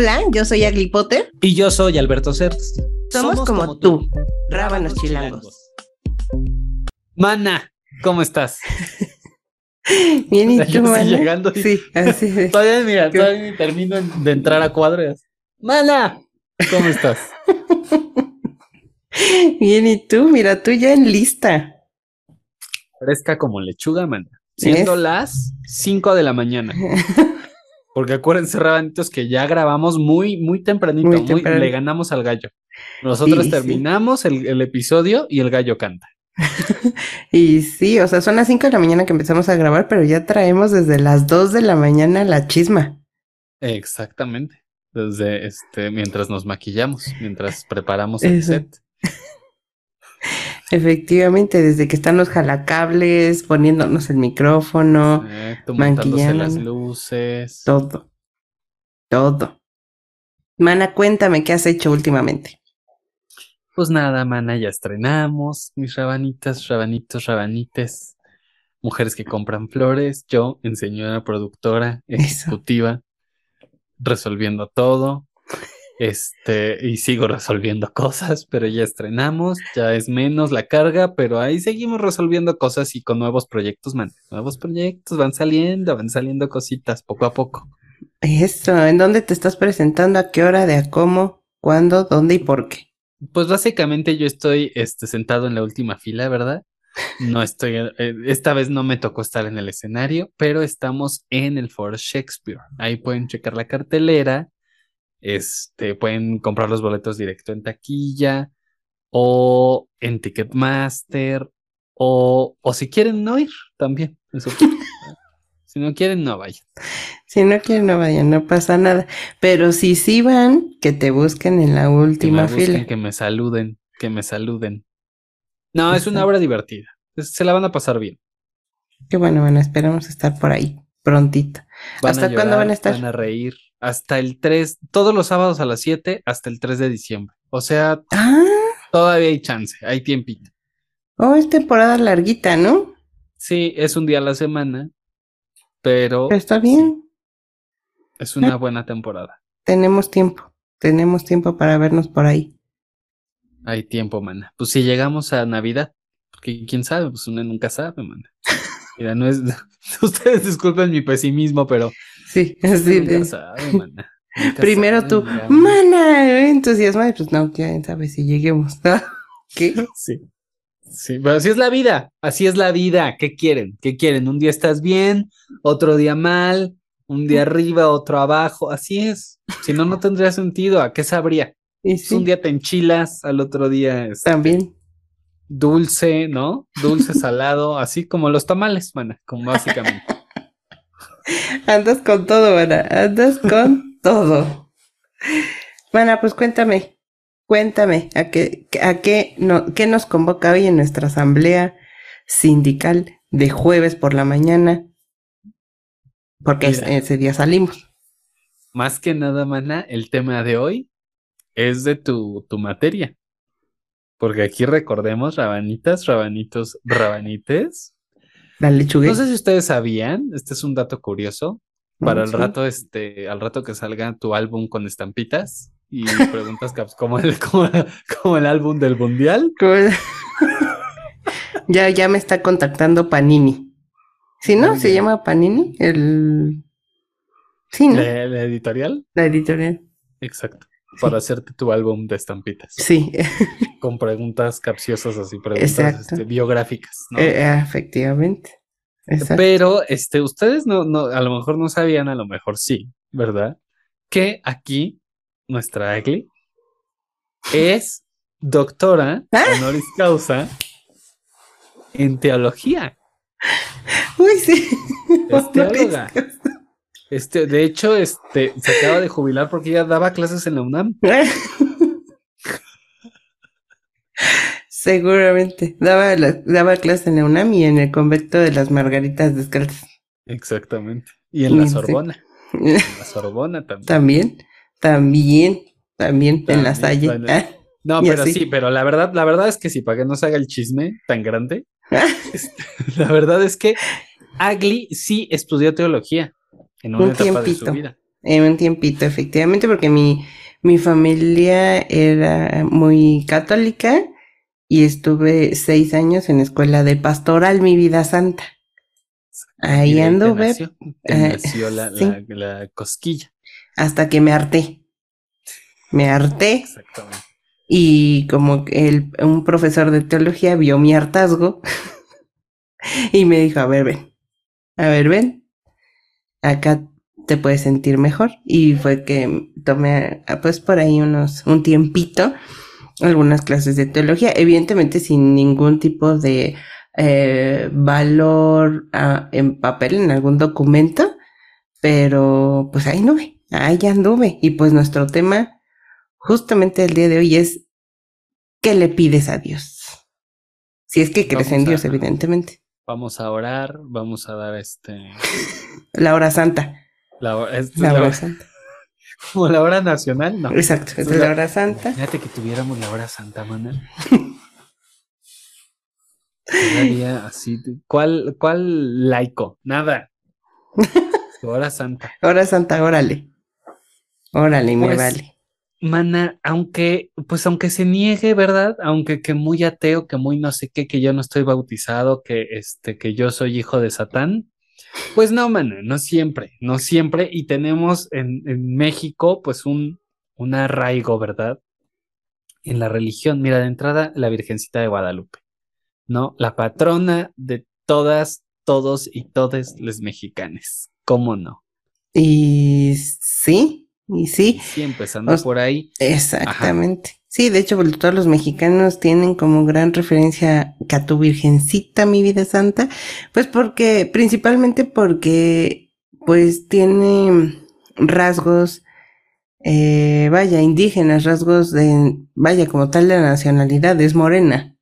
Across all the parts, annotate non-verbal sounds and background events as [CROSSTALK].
Hola, yo soy Agli Potter. Y yo soy Alberto Certes. Somos, como, tú, rábanos chilangos. Mana, ¿cómo estás? [LAUGHS] Bien, ¿y tú, mana? llegando y- Sí, así es. [LAUGHS] Todavía, mira, todavía termino de entrar a cuadras. Mana, ¿cómo estás? [LAUGHS] Bien, ¿y tú? Mira, tú ya en lista. Fresca como lechuga, mana. Siendo Es- las 5 de la mañana. Porque acuérdense, rabanitos, que ya grabamos muy, muy tempranito. Muy le ganamos al gallo. Nosotros Sí, sí. terminamos el, el episodio y el gallo canta. [LAUGHS] Y sí, o sea, son las 5 de la mañana que empezamos a grabar, pero ya traemos desde las 2 de la mañana la chisma. Exactamente. Desde este, mientras nos maquillamos, mientras preparamos el Eso. set. [LAUGHS] Efectivamente, desde que están los jalacables, poniéndonos el micrófono, Exacto, montándose las luces. todo. Todo. Mana, cuéntame qué has hecho últimamente. Pues nada, mana, ya estrenamos mis rabanitas, rabanitos, rabanites. Mujeres que compran flores. Yo, en señora productora, Eso. ejecutiva, resolviendo todo. Este, y sigo resolviendo [LAUGHS] cosas, pero ya estrenamos, ya es menos la carga, pero ahí seguimos resolviendo cosas y con nuevos proyectos, man. Nuevos proyectos van saliendo, van saliendo cositas poco a poco. Eso, ¿en dónde te estás presentando? ¿A qué hora? ¿De a cómo? ¿Cuándo? ¿Dónde y por qué? Pues básicamente yo estoy este, sentado en la última fila, ¿verdad? No estoy, eh, esta vez no me tocó estar en el escenario, pero estamos en el Foro Shakespeare. Ahí pueden checar la cartelera, este, pueden comprar los boletos directo en taquilla o en Ticketmaster o, o si quieren no ir también. eso. [LAUGHS] si no quieren, no vayan. Si no quieren, no vayan, no pasa nada. Pero si sí van, que te busquen en la Que me última busquen, fila. que me saluden, que me saluden. No, es una obra divertida. Se la van a pasar bien. Qué bueno, bueno, esperamos estar por ahí prontito. ¿Hasta cuándo van a estar? Van a reír. Hasta el 3, todos los sábados a las 7, hasta el 3 de diciembre. O sea, Ah, todavía hay chance, hay tiempito. oh, es temporada larguita, ¿no? Sí, es un día a la semana, pero Pero está bien, es una buena temporada. tenemos tiempo, tenemos tiempo para vernos por ahí. Hay tiempo, mana. Pues si llegamos a Navidad, porque quién sabe, pues uno nunca sabe, mana. Mira, no es. [LAUGHS] Ustedes disculpen mi pesimismo, pero Sí, [LAUGHS] así de. sabe, mana. Primero sabe, tú, mana, entusiasma, y pues no, quién sabe si lleguemos. [LAUGHS] ¿Qué? [LAUGHS] Sí. Sí, pero así es la vida, así es la vida. ¿Qué quieren? ¿Qué quieren? Un día estás bien, otro día mal, un día arriba, otro abajo, así es. Si no, no tendría sentido. ¿A qué sabría? Y Es sí, Un día te enchilas, al otro día es también. dulce, ¿no? Dulce, salado, así como los tamales, mana, como básicamente. Andas con todo, mana, andas con todo. Mana, pues cuéntame, cuéntame, ¿a qué, a qué, no, qué nos convoca hoy en nuestra asamblea sindical de jueves por la mañana? Porque Mira. ese- ese día salimos. Más que nada, mana, el tema de hoy es de tu, tu materia. Porque aquí recordemos, rabanitas, rabanitos, rabanites. La lechuga. No sé si ustedes sabían, este es un dato curioso, para el Sí. rato, este, al rato que salga tu álbum con estampitas y [LAUGHS] preguntas caps- como el, como, como el álbum del mundial. ¿Cómo- [LAUGHS] ya, ya me está contactando Panini. ¿Sí, no? Muy ¿Se bien. llama Panini? El... Sí, ¿no? La, la editorial, La editorial. exacto, para hacerte tu álbum de estampitas, Sí, con preguntas capciosas así, preguntas este, biográficas, ¿no? eh, efectivamente. Exacto. Pero, este, ustedes no, no, a lo mejor no sabían, a lo mejor sí, ¿verdad? Que aquí nuestra Agli es doctora Ah. honoris causa en teología. Uy, sí. Es teóloga. Este, de hecho, este, se acaba de jubilar porque ella daba clases en la UNAM. [LAUGHS] Seguramente. Daba, la- daba clase en la UNAM y en el convento de las Margaritas Descalzas. Exactamente. Y en la Sí. Sorbona. [LAUGHS] En la Sorbona también. También, también, también en la Salle. bueno. No, pero sí, pero la verdad, la verdad es que sí, para que no se haga el chisme tan grande, [LAUGHS] este, la verdad es que Agli sí estudió teología en una Un etapa de su tiempito. vida. en un tiempito, efectivamente, porque mi, mi familia era muy católica y estuve seis años en escuela de pastoral, mi vida santa. Ahí Y anduve. nació- la, sí. la- la cosquilla. hasta que me harté. Me harté Exactamente. y como el, un profesor de teología vio mi hartazgo [LAUGHS] y me dijo, a ver, ven, a ver, ven, acá te puedes sentir mejor. Y fue que tomé, pues por ahí unos, un tiempito, algunas clases de teología, evidentemente sin ningún tipo de eh, valor ah, en papel, en algún documento, pero pues ahí anduve, ahí anduve. Y pues nuestro tema justamente el día de hoy es ¿qué le pides a Dios? Si es que crees en Dios, evidentemente. Vamos a orar, vamos a dar este. [LAUGHS] La hora santa. La, hora- es La la- hora santa. [LAUGHS] como la hora nacional, ¿no? Exacto, es la hora santa. Fíjate que tuviéramos la hora santa, mana. [LAUGHS] Así. ¿Cuál, ¿Cuál laico? Nada. Hora santa. Hora santa, órale. Órale, me Pues, vale. Mana, aunque, pues aunque se niegue, ¿verdad? Aunque que muy ateo, que muy no sé qué, que yo no estoy bautizado, que este, que yo soy hijo de Satán. Pues no, mana, no siempre, no siempre. Y tenemos en, en México, pues un, arraigo, ¿verdad? En la religión. Mira, de entrada, la Virgencita de Guadalupe, ¿no? La patrona de todas, todos y todes los mexicanos. ¿Cómo no? Y sí, y sí, Sí, empezando por ahí. exactamente. Sí, de hecho, pues, todos los mexicanos tienen como gran referencia que a tu virgencita, mi vida santa, pues porque, principalmente porque, pues tiene rasgos, eh, vaya, indígenas, rasgos de, vaya, como tal de la nacionalidad, es morena.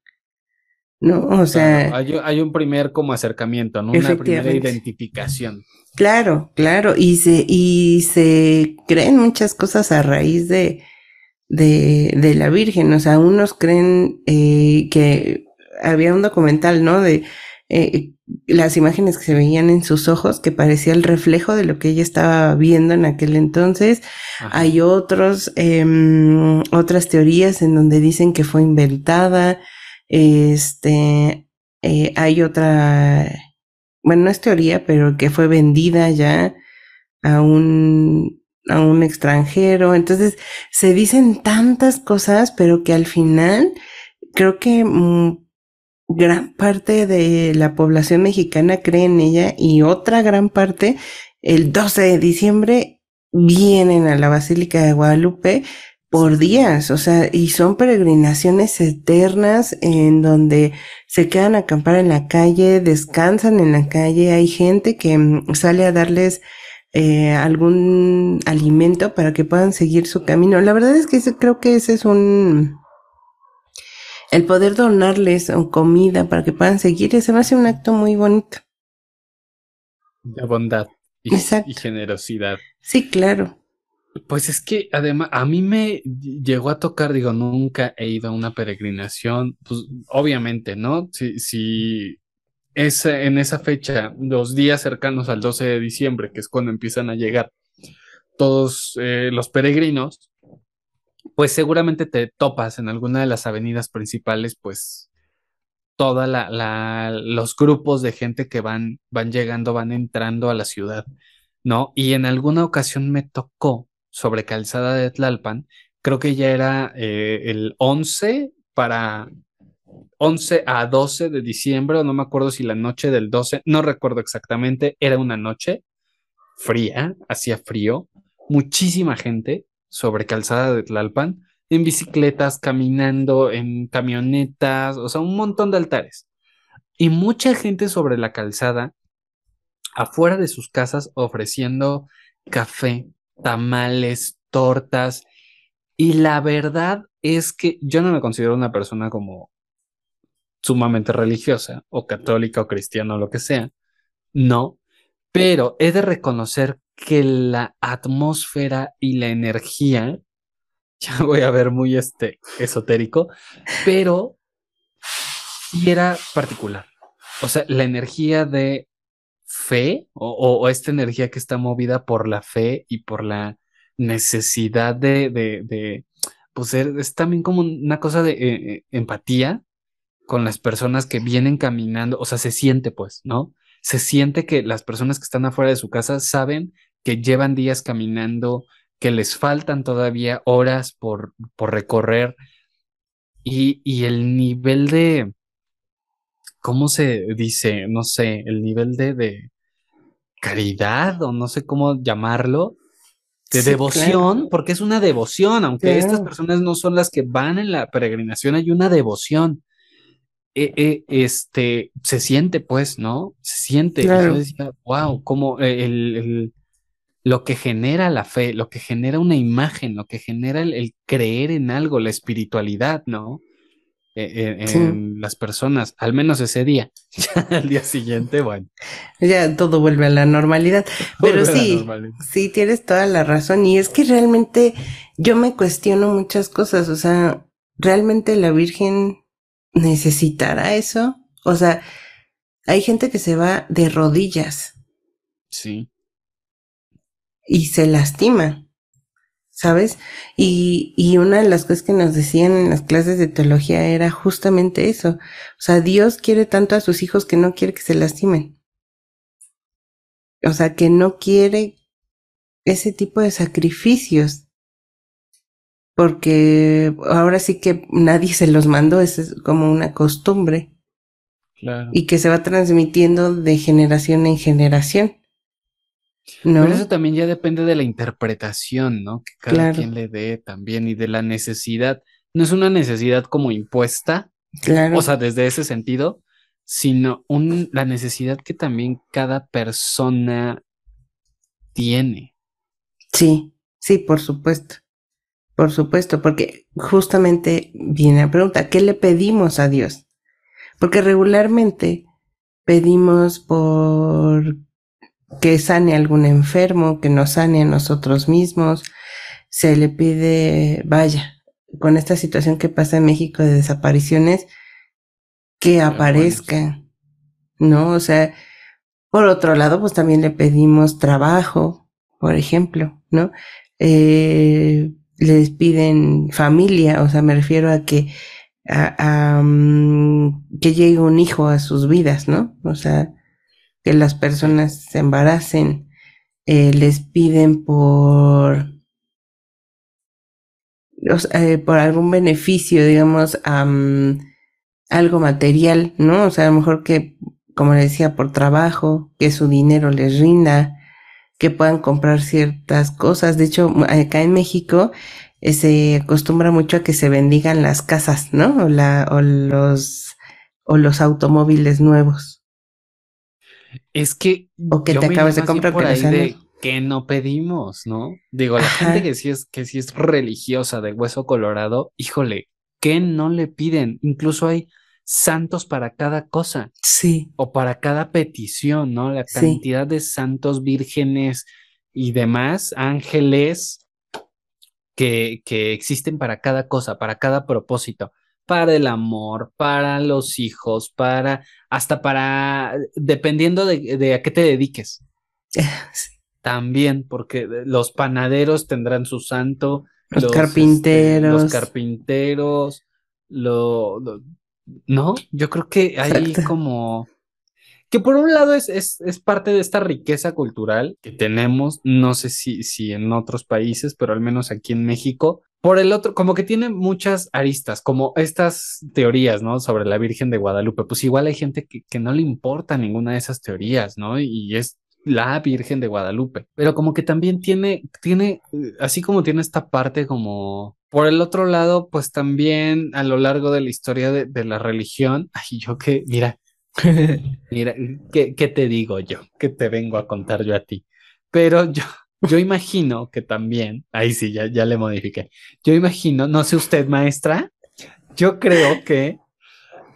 ¿No? O sea, Claro, hay, hay un primer como acercamiento, ¿no? Una primera identificación. Claro, claro, y se, y se creen muchas cosas a raíz de, de, de la Virgen, o sea, unos creen eh, que había un documental, ¿no? De eh, las imágenes que se veían en sus ojos, que parecía el reflejo de lo que ella estaba viendo en aquel entonces. Ajá. Hay otros, em, otras teorías en donde dicen que fue inventada. Este, eh, hay otra, bueno, no es teoría, pero que fue vendida ya a un, a un extranjero. Entonces, se dicen tantas cosas, pero que al final creo que mm, gran parte de la población mexicana cree en ella y otra gran parte, el 12 de diciembre, vienen a la Basílica de Guadalupe por días, o sea, y son peregrinaciones eternas en donde se quedan a acampar en la calle, descansan en la calle, hay gente que mm, sale a darles eh, algún alimento para que puedan seguir su camino. La verdad es que ese- creo que ese es un... El poder donarles comida para que puedan seguir, ese me hace un acto muy bonito. De bondad y, y generosidad. Sí, claro. Pues es que además a mí me llegó a tocar, digo, nunca he ido a una peregrinación, pues obviamente, ¿no? Si, si es en esa fecha, los días cercanos al 12 de diciembre, que es cuando empiezan a llegar todos eh, los peregrinos, pues seguramente te topas en alguna de las avenidas principales, pues toda la, la, los grupos de gente que van, van llegando, van entrando a la ciudad, ¿no? Y en alguna ocasión me tocó sobre Calzada de Tlalpan, creo que ya era eh, el 11 para 11 a 12 de diciembre, o no me acuerdo si la noche del 12, no recuerdo exactamente, era una noche fría, hacía frío, muchísima gente sobre Calzada de Tlalpan, en bicicletas, caminando, en camionetas, o sea, un montón de altares. Y mucha gente sobre la calzada, afuera de sus casas, ofreciendo café, tamales, tortas. Y la verdad es que yo no me considero una persona como sumamente religiosa o católica o cristiana o lo que sea. No, pero he de reconocer que la atmósfera y la energía, [LAUGHS] ya voy a ver muy este esotérico, pero era particular. O sea, la energía de fe o, esta energía que está movida por la fe y por la necesidad de, de, pues es también como una cosa de eh, eh, empatía con las personas que vienen caminando, o sea, se siente pues, ¿no? Se siente que las personas que están afuera de su casa saben que llevan días caminando, que les faltan todavía horas por, por recorrer y, y el nivel de, ¿cómo se dice? No sé, el nivel de, de caridad o no sé cómo llamarlo, de devoción, porque es una devoción, aunque estas personas no son las que van en la peregrinación, hay una devoción. E, e, este, se siente pues, ¿no? Se siente. Yo decía, wow, como el, lo que genera la fe, lo que genera una imagen, lo que genera el creer en algo, la espiritualidad, ¿no? En, las personas, al menos ese día. [LAUGHS] Ya al día siguiente, bueno. Ya todo vuelve a la normalidad. [LAUGHS] Pero sí, sí, tienes toda la razón. Y es que realmente yo me cuestiono muchas cosas. O sea, ¿realmente la Virgen necesitará eso? O sea, hay gente que se va de rodillas. Sí. Y se lastima. ¿Sabes? Y, y una de las cosas que nos decían en las clases de teología era justamente eso. O sea, Dios quiere tanto a sus hijos que no quiere que se lastimen. O sea, que no quiere ese tipo de sacrificios. Porque ahora sí que nadie se los mandó, es como una costumbre. Claro. Y que se va transmitiendo de generación en generación. Pero eso también ya depende de la interpretación, ¿no? Que cada quien le dé también y de la necesidad. No es una necesidad como impuesta, claro. o sea, desde ese sentido, sino un, la necesidad que también cada persona tiene. Sí, sí, por supuesto. Por supuesto, porque justamente viene la pregunta, ¿qué le pedimos a Dios? Porque regularmente pedimos por que sane a algún enfermo, que nos sane a nosotros mismos. Se le pide, vaya, con esta situación que pasa en México de desapariciones, que aparezca, ¿no? O sea, por otro lado, pues también le pedimos trabajo, por ejemplo, ¿no? Eh, les piden familia, o sea, me refiero a que, a, mm, que llegue un hijo a sus vidas, ¿no? O sea, que las personas se embaracen, eh, les piden por, eh, por algún beneficio, digamos, algo material, ¿no? O sea, a lo mejor que, como le decía, por trabajo, que su dinero les rinda, que puedan comprar ciertas cosas. De hecho, acá en México eh, se acostumbra mucho a que se bendigan las casas, ¿no? O, la, o los, o los automóviles nuevos. Es que. O que te acabas de comprar por ahí de que no pedimos, ¿no? Digo, la gente que sí es, que sí es religiosa de hueso colorado, híjole, ¿qué no le piden? Incluso hay santos para cada cosa. Sí. O para cada petición, ¿no? La cantidad de santos vírgenes y demás, ángeles que, que existen para cada cosa, para cada propósito para el amor, para los hijos, para, hasta para, dependiendo de, a qué te dediques. [LAUGHS] También, porque los panaderos tendrán su santo. Los, este, carpinteros. los carpinteros. Lo, no, yo creo que hay como que por un lado es, es, es, parte de esta riqueza cultural que tenemos, no sé si, si en otros países, pero al menos aquí en México, por el otro, como que tiene muchas aristas, como estas teorías, ¿no? Sobre la Virgen de Guadalupe. Pues igual hay gente que, que no le importa ninguna de esas teorías, ¿no? Y es la Virgen de Guadalupe. Pero como que también tiene, tiene, así como tiene esta parte como... Por el otro lado, pues también a lo largo de la historia de, de la religión, [LAUGHS] ay, yo que, mira, [LAUGHS] mira, ¿qué, ¿qué te digo yo? ¿Qué te vengo a contar yo a ti? Pero yo, yo imagino que también, ahí sí, ya, ya le modifiqué. Yo imagino, no sé usted, maestra, yo creo que,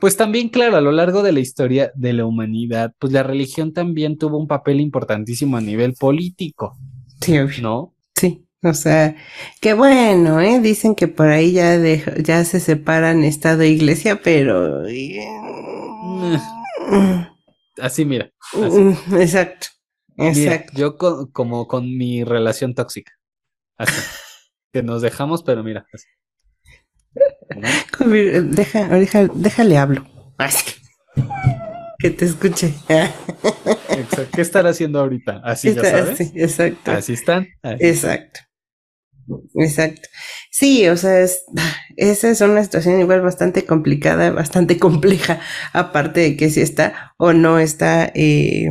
pues también, claro, a lo largo de la historia de la humanidad, pues la religión también tuvo un papel importantísimo a nivel político. Sí, ¿no? Sí. O sea, qué bueno, ¿eh? Dicen que por ahí ya, ya se separan Estado e Iglesia, pero... así mira. Mm, exacto. Exacto. yo como con mi relación tóxica. Así. que nos dejamos, pero mira. Deja, deja, déjale hablo. Que te escuche. ¿Qué estará haciendo ahorita? Así ya sabes. exacto. Así están. exacto. Exacto. Sí, o sea, es, esa es una situación igual bastante complicada, bastante compleja, aparte de que si está o no está eh,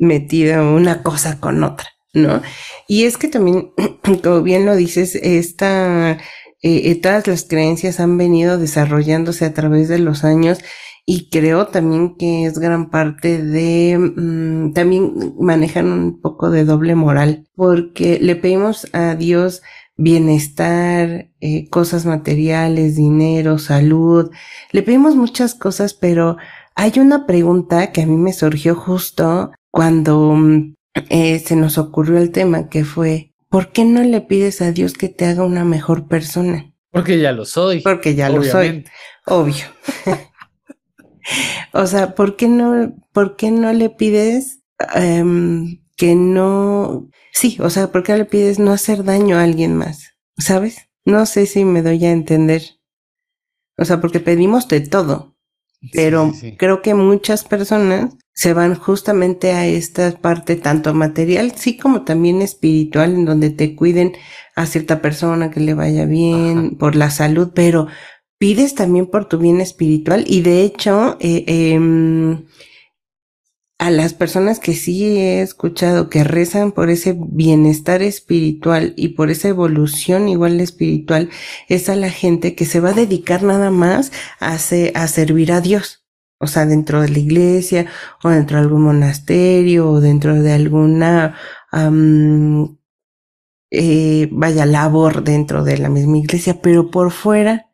metida una cosa con otra, ¿no? Y es que también, [CLEARS THROAT] como bien lo dices, esta, eh, todas las creencias han venido desarrollándose a través de los años y creo también que es gran parte de, mm, también manejan un poco de doble moral, porque le pedimos a Dios bienestar, eh, cosas materiales, dinero, salud, le pedimos muchas cosas, pero hay una pregunta que a mí me surgió justo cuando mm, eh, se nos ocurrió el tema, que fue, ¿por qué no le pides a Dios que te haga una mejor persona? Porque ya lo soy. Porque ya lo soy. Obvio. [LAUGHS] o sea, ¿por qué no, por qué no le pides em, que no, sí, o sea, ¿por qué le pides no hacer daño a alguien más? ¿Sabes? No sé si me doy a entender. O sea, porque pedimos de todo, pero creo que muchas personas se van justamente a esta parte tanto material, sí como también espiritual, en donde te cuiden a cierta persona que le vaya bien, por la salud, pero pides también por tu bien espiritual y de hecho, eh, em, a las personas que sí he escuchado que rezan por ese bienestar espiritual y por esa evolución igual espiritual, es a la gente que se va a dedicar nada más a, a servir a Dios. O sea, dentro de la iglesia o dentro de algún monasterio o dentro de alguna, eh, vaya, labor dentro de la misma iglesia, pero por fuera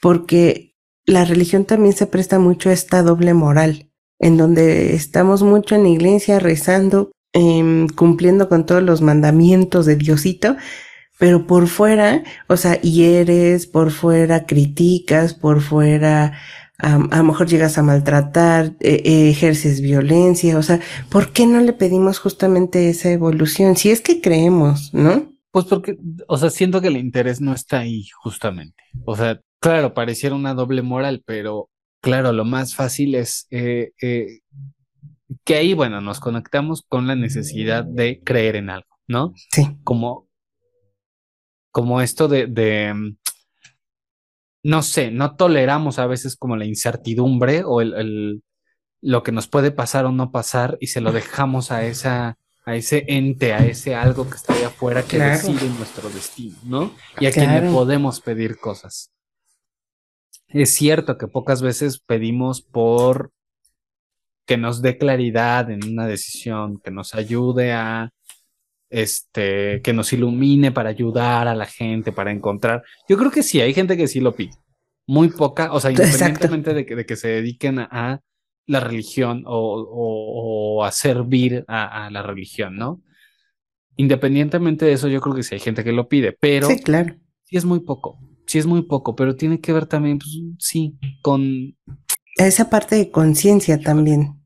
porque la religión también se presta mucho a esta doble moral, en donde estamos mucho en la iglesia rezando, em, cumpliendo con todos los mandamientos de Diosito, pero por fuera, o sea, hieres, por fuera criticas, por fuera a lo mejor llegas a maltratar, eh, eh, ejerces violencia, o sea, ¿por qué no le pedimos justamente esa evolución? Si es que creemos, ¿no? Pues porque, o sea, siento que el interés no está ahí, justamente. O sea, Claro, pareciera una doble moral, pero claro, lo más fácil es eh, eh, que ahí, bueno, nos conectamos con la necesidad de creer en algo, ¿no? Sí. Como, como esto de, de no sé, no toleramos a veces como la incertidumbre o el, el, lo que nos puede pasar o no pasar y se lo dejamos a esa a ese ente, a ese algo que está ahí afuera que decide nuestro destino, ¿no? Y a quien le podemos pedir cosas. Es cierto que pocas veces pedimos por que nos dé claridad en una decisión, que nos ayude a, este, que nos ilumine para ayudar a la gente, para encontrar. Yo creo que sí, hay gente que sí lo pide. Muy poca, o sea, [LAUGHS] independientemente de que, de que, se dediquen a, la religión o, a servir a, a, la religión, ¿no? Independientemente de eso, yo creo que sí hay gente que lo pide, pero sí, claro. sí es muy poco sí es muy poco, pero tiene que ver también, pues, sí, con... Esa parte de conciencia también.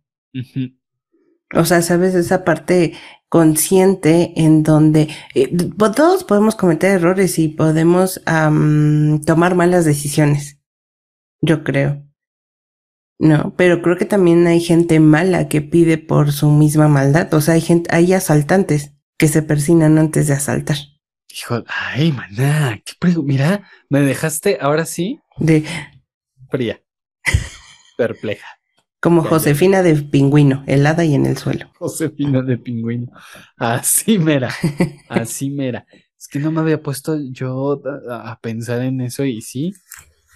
O sea, sabes, esa parte consciente en donde eh, todos podemos cometer errores y podemos tomar malas decisiones, yo creo. No, pero creo que también hay gente mala que pide por su misma maldad. O sea, hay gente, hay asaltantes que se persinan antes de asaltar. Hijo, ay, maná, qué mira, me dejaste ahora sí de fría, [LAUGHS] perpleja. Como Josefina de pingüino, helada y en el suelo. [LAUGHS] Josefina de pingüino. Así mera, así mera. Es que no me había puesto yo a, pensar en eso y sí,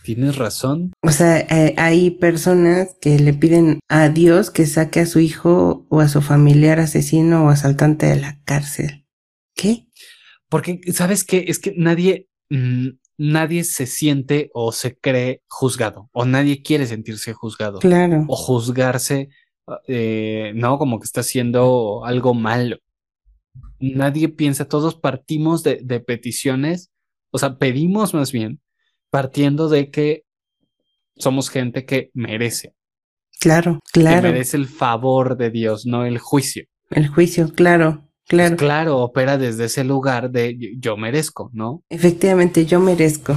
tienes razón. O sea, eh, hay personas que le piden a Dios que saque a su hijo o a su familiar asesino o asaltante de la cárcel. ¿Qué? Porque, ¿sabes qué? Es que nadie, mm, nadie se siente o se cree juzgado, o nadie quiere sentirse juzgado. Claro. O juzgarse, eh, no, como que está haciendo algo malo. Nadie piensa, todos partimos de, de peticiones, o sea, pedimos más bien, partiendo de que somos gente que merece. Claro, claro. Que merece el favor de Dios, no el juicio. El juicio, claro, claro. Pues claro, opera desde ese lugar de yo merezco, ¿no? Efectivamente, yo merezco.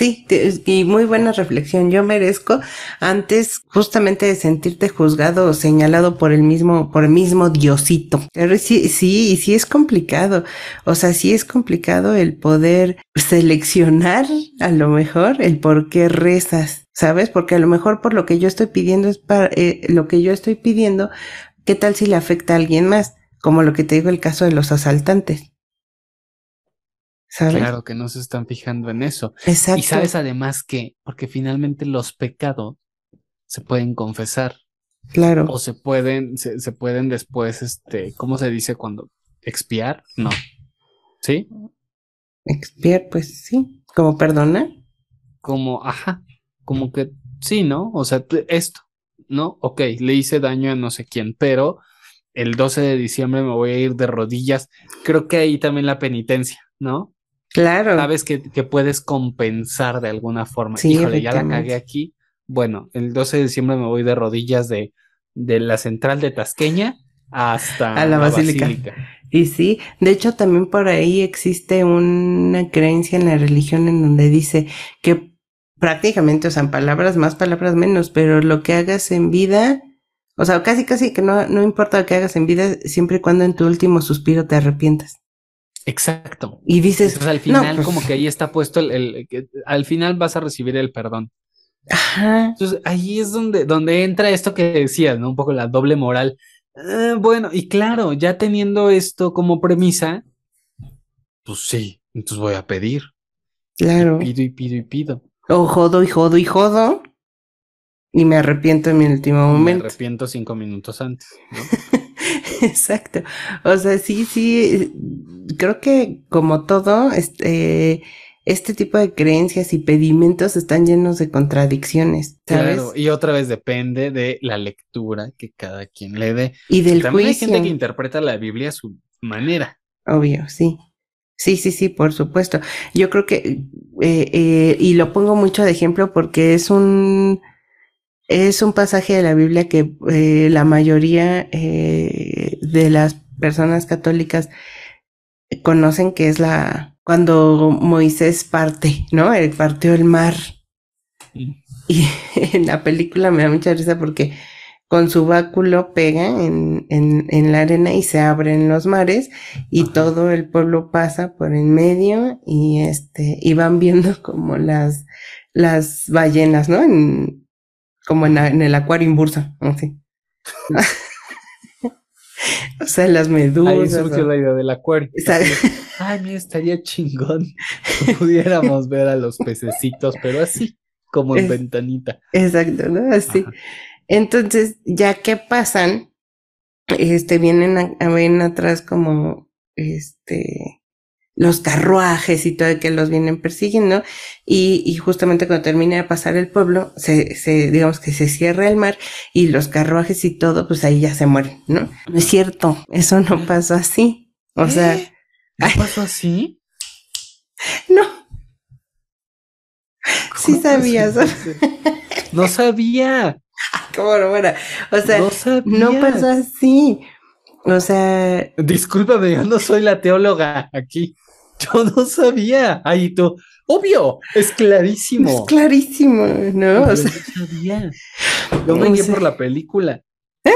Sí, y muy buena reflexión. Yo merezco antes justamente de sentirte juzgado o señalado por el mismo, por el mismo Diosito. Pero sí, sí, y sí es complicado. O sea, sí es complicado el poder seleccionar a lo mejor el por qué rezas. ¿Sabes? Porque a lo mejor por lo que yo estoy pidiendo es para eh, lo que yo estoy pidiendo. ¿Qué tal si le afecta a alguien más? Como lo que te digo el caso de los asaltantes. Claro que no se están fijando en eso. Exacto. Y sabes además que, porque finalmente los pecados se pueden confesar. Claro. O se pueden, se, se pueden después, este, ¿cómo se dice cuando? ¿Expiar? No. ¿Sí? Expiar, pues sí. ¿Como perdonar? Como, ajá, como que sí, ¿no? O sea, esto, ¿no? Ok, le hice daño a no sé quién, pero el 12 de diciembre me voy a ir de rodillas. Creo que ahí también la penitencia, ¿no? Claro. Sabes que, que puedes compensar de alguna forma. Sí, Híjole, ya la cagué aquí. Bueno, el 12 de diciembre me voy de rodillas de, de la central de Tasqueña hasta a la, basílica. Y sí, de hecho también por ahí existe una creencia en la religión en donde dice que prácticamente, o sea, palabras más, palabras menos, pero lo que hagas en vida, o sea, casi casi que no, no importa lo que hagas en vida, siempre y cuando en tu último suspiro te arrepientas. Exacto. Y dices, al final pues como que ahí está puesto el, al final vas a recibir el perdón. Ajá. Entonces ahí es donde, donde entra esto que decías, ¿no? Un poco la doble moral. Ah, bueno, y claro, ya teniendo esto como premisa, pues sí, entonces voy a pedir. Claro. pido y pido y pido. O jodo y jodo y jodo. Y me arrepiento en mi último momento. Me arrepiento cinco minutos antes. [LAUGHS] Exacto. O sea, sí, sí, creo que como todo, este, este tipo de creencias y pedimentos están llenos de contradicciones. ¿sabes? Claro, y otra vez depende de la lectura que cada quien le dé. Y del También hay gente que interpreta la Biblia a su manera. Obvio, sí. Sí, sí, sí, por supuesto. Yo creo que, eh, eh, y lo pongo mucho de ejemplo porque es un, es un pasaje de la Biblia que eh, la mayoría eh, de las personas católicas conocen que es la cuando Moisés parte, ¿no? Él partió el mar. Y [LAUGHS] en la película me da mucha risa porque con su báculo pega en, en, en la arena y se abren los mares y todo el pueblo pasa por en medio y este, y van viendo como las, las ballenas, ¿no? En, como en, el acuario en bursa, así. [LAUGHS] o sea, las medusas. Ahí surgió la idea del acuario. [LAUGHS] Ay, mira, estaría chingón que pudiéramos ver a los pececitos, pero así, como en ventanita. Exacto, ¿no? Así. Entonces, ya que pasan, este, vienen, a, ven atrás como, este, los carruajes y todo que los vienen persiguiendo. Y, y, justamente cuando termina de pasar el pueblo se, se digamos que se cierra el mar y los carruajes y todo pues ahí ya se mueren no no es cierto. Eso no pasó así. O sea ¿no pasó así no. Sí sabías [LAUGHS] no sabía. Cómo no bueno o sea no, no pasó así. O sea. Discúlpame, yo no soy la teóloga aquí. Yo no sabía. Ahí tú, obvio, es clarísimo. Es clarísimo, ¿no? o sea, no sabía. [LAUGHS] Yo me guié por la película. [LAUGHS]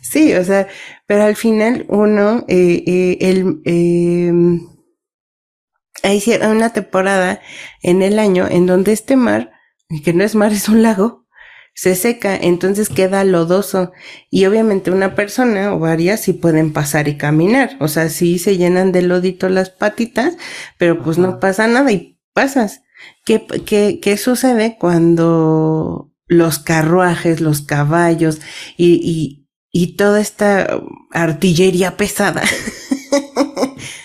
Sí, o sea, pero al final uno, eh, eh, el, hay una temporada en el año en donde este mar, que no es mar, es un lago, se seca, entonces queda lodoso. Y obviamente una persona o varias sí pueden pasar y caminar. O sea, sí se llenan de lodito las patitas, pero pues no pasa nada y pasas. ¿Qué, qué, qué sucede cuando los carruajes, los caballos y, y, y toda esta artillería pesada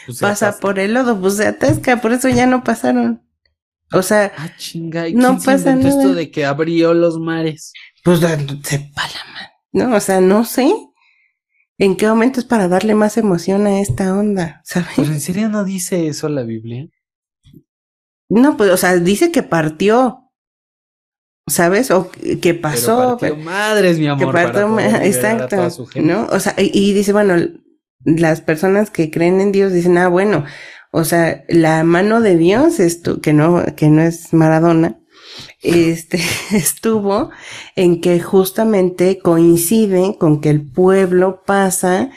pues [LAUGHS] pasa por el lodo? Pues se atasca, por eso ya no pasaron. O sea, ah, chinga, no pasa nada. esto de que abrió los mares? Pues sepa la No, o sea, no sé. ¿En qué momento es para darle más emoción a esta onda? ¿Sabes? ¿Pero en serio no dice eso la Biblia? No, pues, o sea, dice que partió. ¿sabes? O qué pasó. Pero madres, mi amor. exacto, ¿no? O sea, y, dice, bueno, las personas que creen en Dios dicen, ah, bueno, o sea, la mano de Dios, esto, que no, que no es Maradona, este, [LAUGHS] estuvo en que justamente coincide con que el pueblo pasa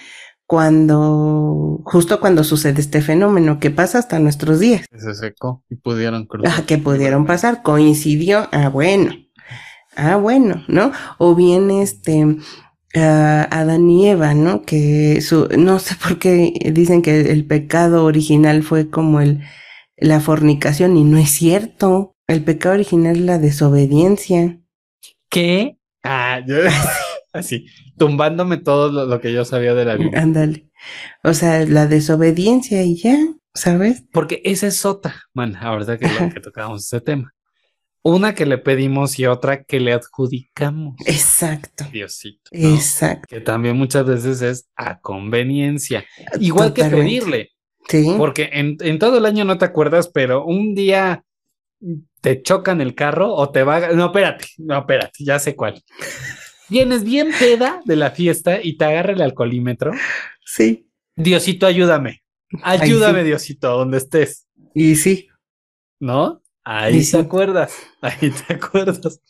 cuando, justo cuando sucede este fenómeno que pasa hasta nuestros días. Se secó y pudieron cruzar. Ah, que pudieron pasar, coincidió, ah, bueno, ah, bueno, ¿no? O bien este, uh, Adán y Eva, ¿no? Que su, no sé por qué dicen que el pecado original fue como el, la fornicación y no es cierto. El pecado original es la desobediencia. ¿Qué? Ah, yo [LAUGHS] así, tumbándome todo lo, que yo sabía de la vida. Ándale. O sea, la desobediencia y ya, ¿sabes? Porque esa es otra, man, ahorita que, que tocamos ese tema. Una que le pedimos y otra que le adjudicamos. Exacto. Diosito. Exacto. Que también muchas veces es a conveniencia. Igual que pedirle. Sí. Porque en, en, todo el año no te acuerdas, pero un día te chocan el carro o te va. No, espérate, no, espérate, ya sé cuál. Vienes bien peda de la fiesta y te agarra el alcoholímetro. Sí. Diosito, ayúdame. Ayúdame, Diosito, donde estés. Y sí. ¿No? Ahí te acuerdas. Ahí te acuerdas.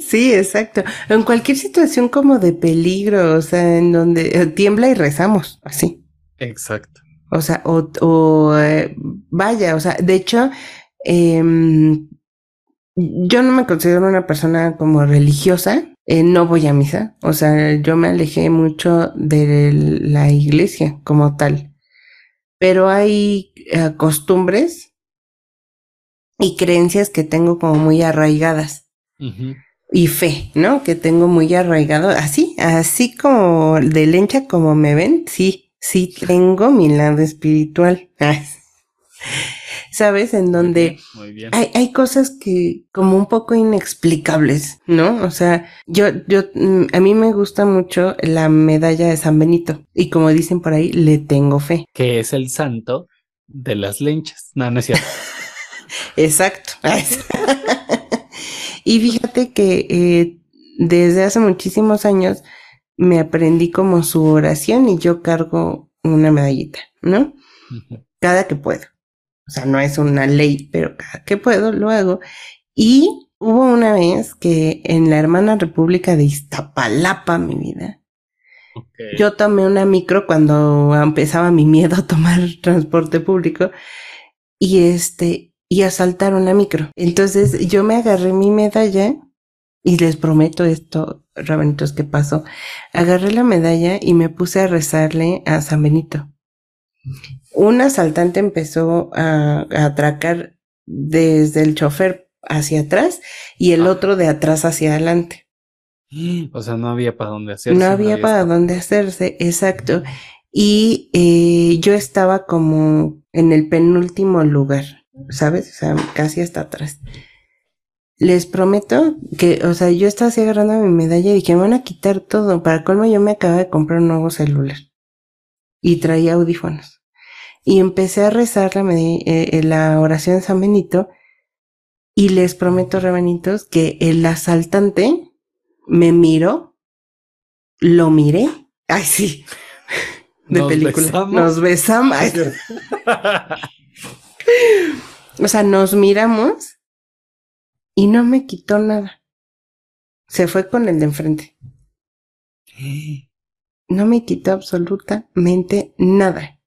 Sí, exacto. En cualquier situación como de peligro, o sea, en donde eh, tiembla y rezamos, así. Exacto. O sea, o, eh, vaya, o sea, de hecho, Em, yo no me considero una persona como religiosa, eh, no voy a misa, o sea, yo me alejé mucho de la iglesia como tal, pero hay costumbres y creencias que tengo como muy arraigadas. Y fe, ¿no? Que tengo muy arraigado, así, así como de lencha como me ven, sí, sí tengo mi lado espiritual. [LAUGHS] ¿sabes? En donde Hay, hay cosas que como un poco inexplicables, ¿no? O sea, yo, yo, mm, a mí me gusta mucho la medalla de San Benito y como dicen por ahí, le tengo fe. Que es el santo de las lenchas. No, no es cierto. [LAUGHS] Exacto. [LAUGHS] y fíjate que eh, desde hace muchísimos años me aprendí como su oración y yo cargo una medallita, ¿no? Cada que puedo. O sea, no es una ley, pero cada que puedo lo hago. Y hubo una vez que en la hermana República de Iztapalapa, mi vida, yo tomé una micro cuando empezaba mi miedo a tomar [LAUGHS] transporte público y este, y asaltaron la micro. Entonces yo me agarré mi medalla y les prometo esto, rabanitos, que pasó. Agarré la medalla y me puse a rezarle a San Benito un asaltante empezó a, atracar desde el chofer hacia atrás y el ah. otro de atrás hacia adelante. O sea, no había para dónde hacerse. No había, para dónde hacerse, exacto. Y eh, yo estaba como en el penúltimo lugar, ¿sabes? O sea, casi hasta atrás. Les prometo que, o sea, yo estaba así agarrando mi medalla y dije, me van a quitar todo. Para colmo, yo me acababa de comprar un nuevo celular y traía audífonos. Y empecé a rezar la, eh, eh, la oración de San Benito y les prometo, rebanitos, que el asaltante me miró, lo miré, ay sí, de película, nos besamos, [LAUGHS] o sea, nos miramos y no me quitó nada. Se fue con el de enfrente. No me quitó absolutamente nada.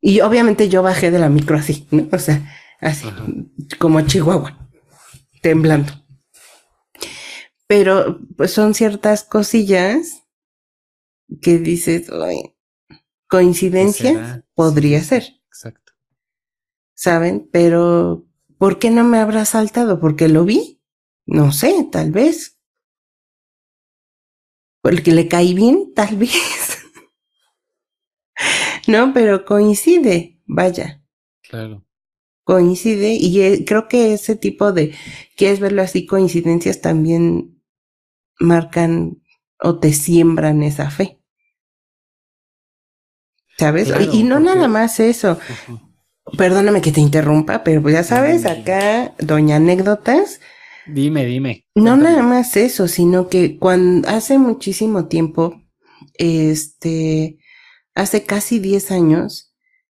Y obviamente yo bajé de la micro así, ¿no? O sea, así, como Chihuahua, temblando. Pero pues son ciertas cosillas que dices, coincidencia podría ser. Exacto. ¿Saben? Pero, ¿por qué no me habrá saltado? ¿Porque lo vi? No sé, tal vez. Porque le caí bien, tal [LAUGHS] vez. No, pero coincide, vaya. Claro. Coincide y eh, creo que ese tipo de, quieres verlo así, coincidencias también marcan o te siembran esa fe. ¿Sabes? y, no nada más eso. Perdóname que te interrumpa, pero pues ya sabes, acá, doña anécdotas, Dime, dime. No nada más eso, sino que cuando hace muchísimo tiempo, este, hace casi 10 años,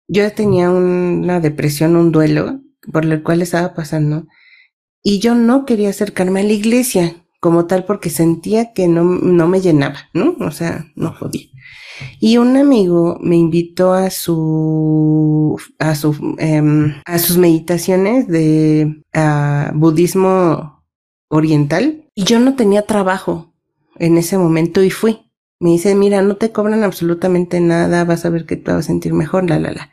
yo tenía una depresión, un duelo por el cual estaba pasando, y yo no quería acercarme a la iglesia como tal porque sentía que no, no me llenaba, ¿no? O sea, no podía. Y un amigo me invitó a su, a su, em, a sus meditaciones de budismo oriental y yo no tenía trabajo en ese momento y fui. Me dice, mira, no te cobran absolutamente nada, vas a ver que te vas a sentir mejor, la, la, la.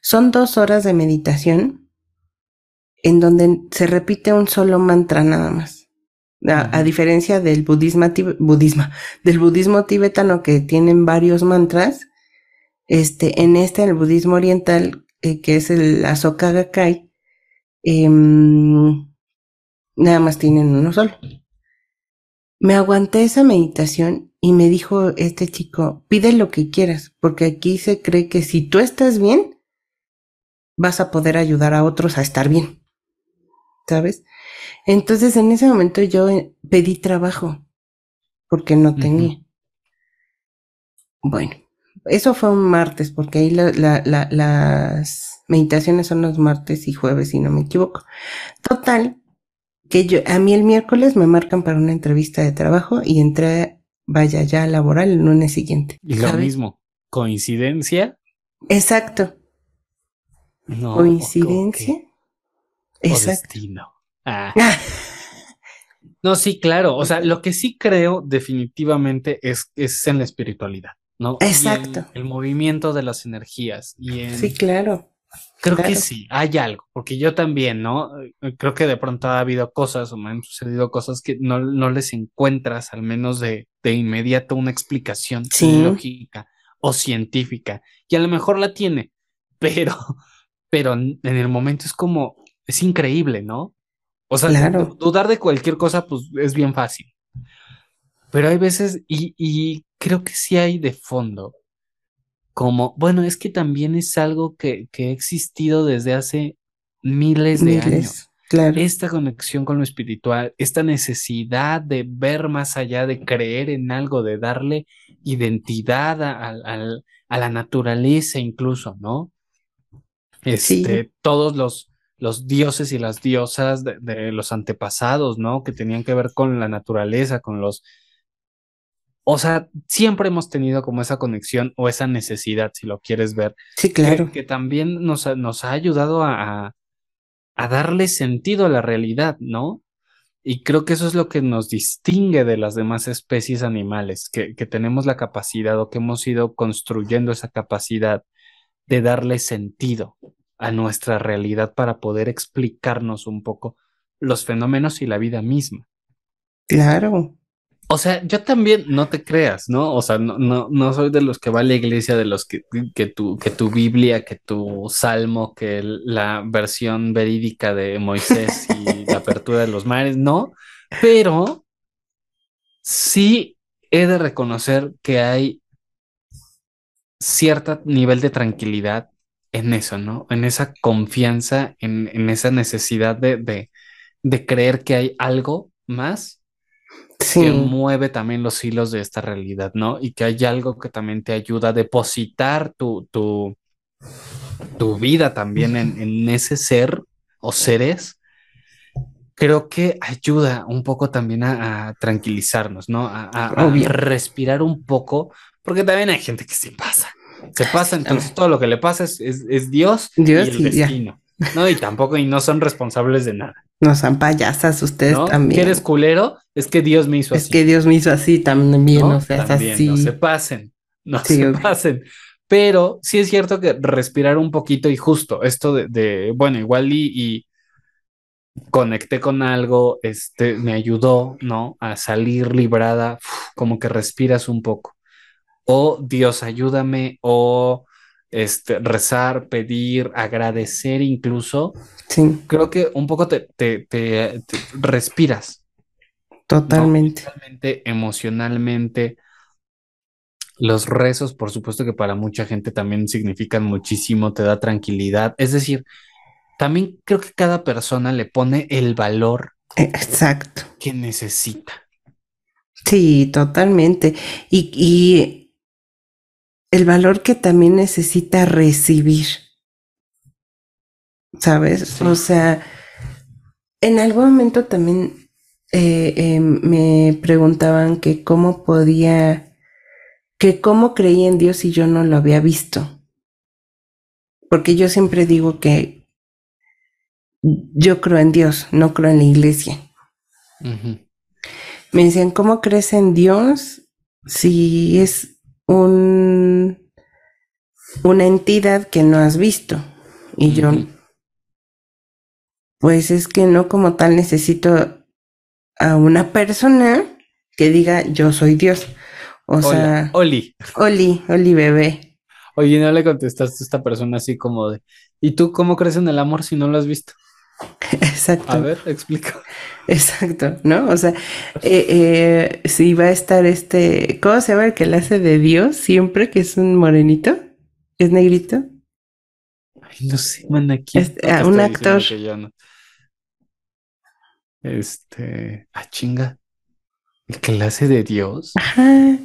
Son dos horas de meditación en donde se repite un solo mantra nada más. A, diferencia del budismo, del budismo tibetano que tienen varios mantras, este, en este, el budismo oriental, eh, que es el Asoka Gakkai, em, nada más tienen uno solo. Me aguanté esa meditación y me dijo este chico, pide lo que quieras, porque aquí se cree que si tú estás bien, vas a poder ayudar a otros a estar bien. ¿Sabes? Entonces en ese momento yo eh, pedí trabajo porque no tenía. Bueno, eso fue un martes porque ahí las meditaciones son los martes y jueves, si no me equivoco. Total, que yo, a mí el miércoles me marcan para una entrevista de trabajo y entré, vaya, ya laboral el lunes siguiente. Y lo mismo, coincidencia. Exacto. coincidencia. Exacto. Ah. [LAUGHS] No, sí, claro. O sea, lo que sí creo definitivamente es, es en la espiritualidad, ¿no? Exacto. El, movimiento de las energías. Y Sí, claro. Creo que sí, hay algo, porque yo también, ¿no? Creo que de pronto ha habido cosas o me han sucedido cosas que no, no les encuentras, al menos de, de inmediato, una explicación lógica o científica. Y a lo mejor la tiene, [LAUGHS] pero, pero en el momento es como, es increíble, ¿no? O sea, dudar de cualquier cosa, pues es bien fácil. Pero hay veces, y, creo que sí hay de fondo, como, bueno, es que también es algo que, que ha existido desde hace miles de años. Claro. Esta conexión con lo espiritual, esta necesidad de ver más allá, de creer en algo, de darle identidad a, a la naturaleza incluso, ¿no? Este, todos los, los dioses y las diosas de, los antepasados, ¿no? Que tenían que ver con la naturaleza, con los... O sea, siempre hemos tenido como esa conexión o esa necesidad, si lo quieres ver. Sí, claro. Que, también nos, nos, ha ayudado a, a, darle sentido a la realidad, ¿no? Y creo que eso es lo que nos distingue de las demás especies animales, que, que tenemos la capacidad o que hemos ido construyendo esa capacidad de darle sentido a nuestra realidad para poder explicarnos un poco los fenómenos y la vida misma. Claro. O sea, yo también, no te creas, ¿no? O sea, no, no, no soy de los que va a la iglesia, de los que, que, tu, que tu Biblia, que tu Salmo, que la versión verídica de Moisés y la apertura de los mares, no, pero sí he de reconocer que hay cierto nivel de tranquilidad en eso, ¿no? En esa confianza, en, esa necesidad de, de, creer que hay algo más que mueve también los hilos de esta realidad, ¿no? Y que hay algo que también te ayuda a depositar tu, tu, tu vida también en, ese ser o seres. Creo que ayuda un poco también a, tranquilizarnos, ¿no? A, a, respirar un poco, porque también hay gente que se pasa se pasa, entonces todo lo que le pasa es, es, Dios, y el destino. ¿no? Y tampoco, y no son responsables de nada. No son payasas ustedes también. ¿Quieres culero? Es que Dios me hizo así. Es que Dios me hizo así también, no, seas así. No se pasen, no se pasen. Pero sí es cierto que respirar un poquito y justo esto de, bueno, igual y, conecté con algo, este, me ayudó, ¿no? A salir librada, como que respiras un poco o Dios ayúdame, o este, rezar, pedir, agradecer incluso. Sí. Creo que un poco te, te, respiras. Totalmente. emocionalmente. Los rezos, por supuesto que para mucha gente también significan muchísimo, te da tranquilidad. Es decir, también creo que cada persona le pone el valor Exacto. que necesita. Sí, totalmente. Y, y el valor que también necesita recibir. ¿Sabes? Sí. O sea, en algún momento también eh, eh, me preguntaban que cómo podía, que cómo creía en Dios si yo no lo había visto. Porque yo siempre digo que yo creo en Dios, no creo en la iglesia. Me decían, ¿cómo crees en Dios si es un una entidad que no has visto? Y yo, pues es que no como tal necesito a una persona que diga yo soy Dios. O Hola, sea, Oli. Oli, Oli bebé. Oye, no le contestaste a esta persona así como de, ¿y tú cómo crees en el amor si no lo has visto? [LAUGHS] Exacto. A ver, explica. [LAUGHS] Exacto, ¿no? O sea, eh, eh, si va a estar este, ¿cómo se llama el que le hace de Dios siempre, que es un morenito? ¿Es negrito? Ay, no sé, man, aquí. Este, ah, un actor. no. Este, ah, chinga. ¿El que le hace de Dios? Ajá.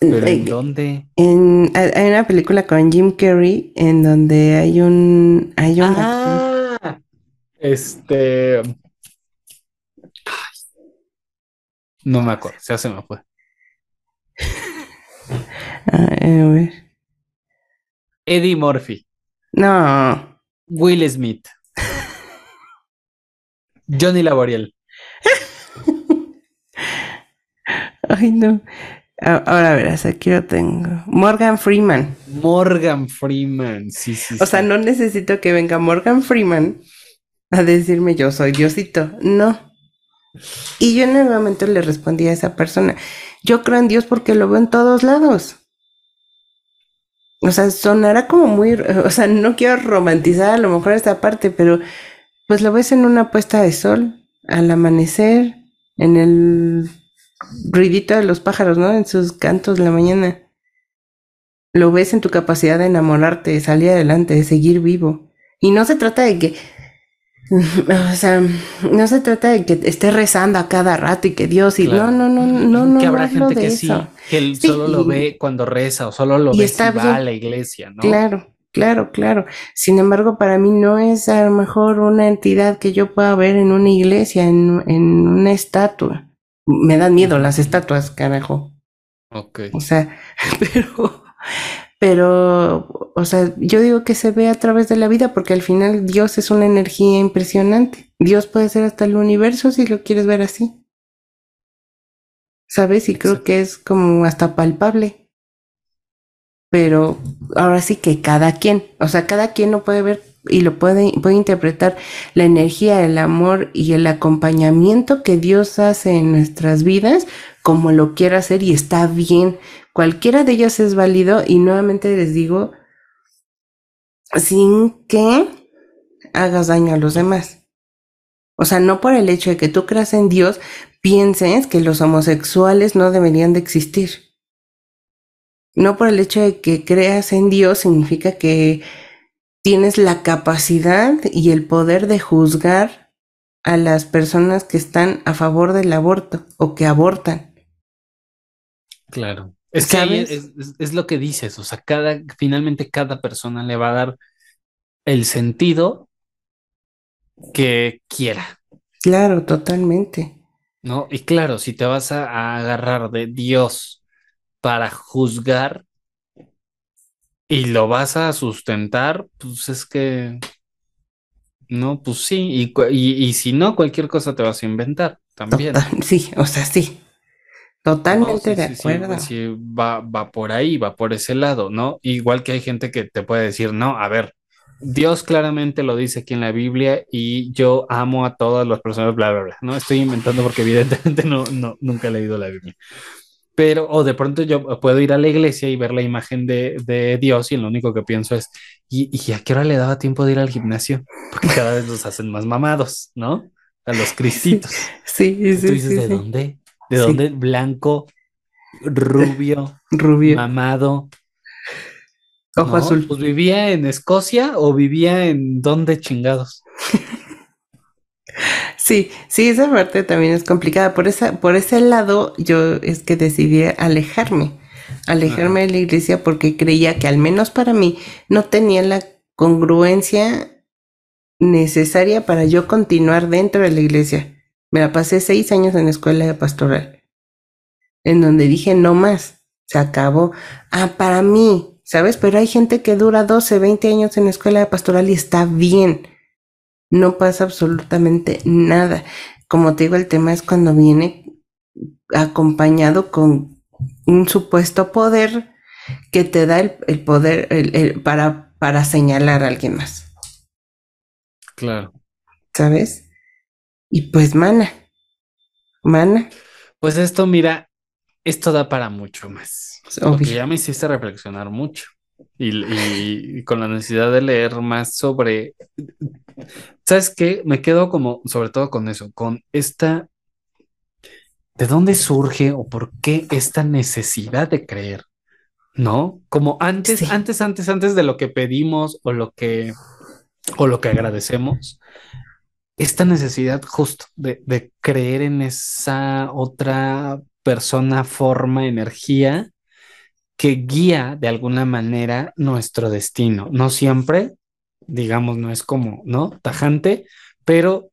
¿Pero Eh, en dónde? en- hay una película con Jim Carrey en donde hay un, hay un actor. Este. ay, No me acuerdo, ya se me fue. [LAUGHS] A ver. Eddie Murphy, No, Will Smith, Johnny Laboriel. [LAUGHS] ay no. Ahora verás, aquí lo tengo. Morgan Freeman. Morgan Freeman, sí, sí, O sea, no necesito que venga Morgan Freeman a decirme yo soy Diosito. No. Y yo en el momento le respondí a esa persona, yo creo en Dios porque lo veo en todos lados. O sea, sonará como muy, o sea, no quiero romantizar a lo mejor esta parte, pero pues lo ves en una puesta de sol, al amanecer, en el ruidito de los pájaros, ¿no? En sus cantos de la mañana. Lo ves en tu capacidad de enamorarte, de salir adelante, de seguir vivo. Y no se trata de que, [LAUGHS] o sea, no se trata de que estés rezando a cada rato y que Dios y Claro. no, no, no, no, no, que no habrá hablo gente que eso. sí, que él Sí, solo lo ve cuando reza o solo lo y ve si va a la iglesia, ¿no? Claro, claro, claro. Sin embargo, para mí no es a lo mejor una entidad que yo pueda ver en una iglesia, en, en una estatua. Me dan miedo las estatuas, carajo. Ok. O sea, [LAUGHS] pero, pero, o sea, yo digo que se ve a través de la vida porque al final Dios es una energía impresionante. Dios puede ser hasta el universo si lo quieres ver así. ¿Sabes? Y creo que es como hasta palpable. Pero ahora sí que cada quien, o sea, cada quien lo puede ver y lo puede, puede interpretar la energía, el amor y el acompañamiento que Dios hace en nuestras vidas como lo quiera hacer y está bien. Cualquiera de ellas es válido y nuevamente les digo, sin que hagas daño a los demás. O sea, no por el hecho de que tú creas en Dios, pienses que los homosexuales no deberían de existir. No por el hecho de que creas en Dios significa que tienes la capacidad y el poder de juzgar a las personas que están a favor del aborto o que abortan. Claro. Es que es, es- es lo que dices, o sea, cada, finalmente cada persona le va a dar el sentido que quiera, Claro, totalmente. ¿no? Y claro, si te vas a, a agarrar de Dios para juzgar y lo vas a sustentar, pues es que, no, pues sí, y, y, y si no, cualquier cosa te vas a inventar también. Total- [LAUGHS] sí, o sea, sí. Totalmente No, sí, de sí, sí, acuerdo. sí, va, va por ahí, va por ese lado, ¿no? Igual que hay gente que te puede decir, no, a ver, Dios claramente lo dice aquí en la Biblia y yo amo a todas las personas, bla, bla, bla, ¿no? Estoy inventando porque evidentemente no, no, nunca he leído la Biblia. Pero, o de pronto yo puedo ir a la iglesia y ver la imagen de, de Dios y lo único que pienso es, ¿y, ¿y a qué hora le daba tiempo de ir al gimnasio? Porque cada vez los hacen más mamados, ¿no? A los cristitos. Sí, tú sí, dices, sí, ¿de sí. dónde? ¿De Sí. dónde? Blanco, rubio, Rubio, mamado. ojo ¿no? azul. Pues vivía en Escocia o vivía en dónde chingados. [LAUGHS] Sí, sí, esa parte también es complicada. Por esa, por ese lado, yo es que decidí alejarme, alejarme de la iglesia porque creía que al menos para mí no tenía la congruencia necesaria para yo continuar dentro de la iglesia. Me la pasé seis años en la escuela de pastoral, en donde dije no más, se acabó. Ah, para mí, ¿sabes? Pero hay gente que dura 12, 20 años en la escuela de pastoral y está bien no pasa absolutamente nada. Como te digo, el tema es cuando viene acompañado con un supuesto poder que te da el, poder para, para señalar a alguien más. Claro. ¿Sabes? Y pues, mana, mana. Pues esto, mira, esto da para mucho más. Porque ya me hiciste reflexionar mucho. Y, con la necesidad de leer más sobre, ¿sabes qué? Me quedo como, sobre todo con eso, con esta, ¿de dónde surge o por qué esta necesidad de creer? ¿No? Como antes, antes, antes, antes de lo que pedimos o lo que, o lo que agradecemos, esta necesidad justo de, de creer en esa otra persona, forma, energía que guía de alguna manera nuestro destino. No siempre, digamos, no es como, ¿no? Tajante, pero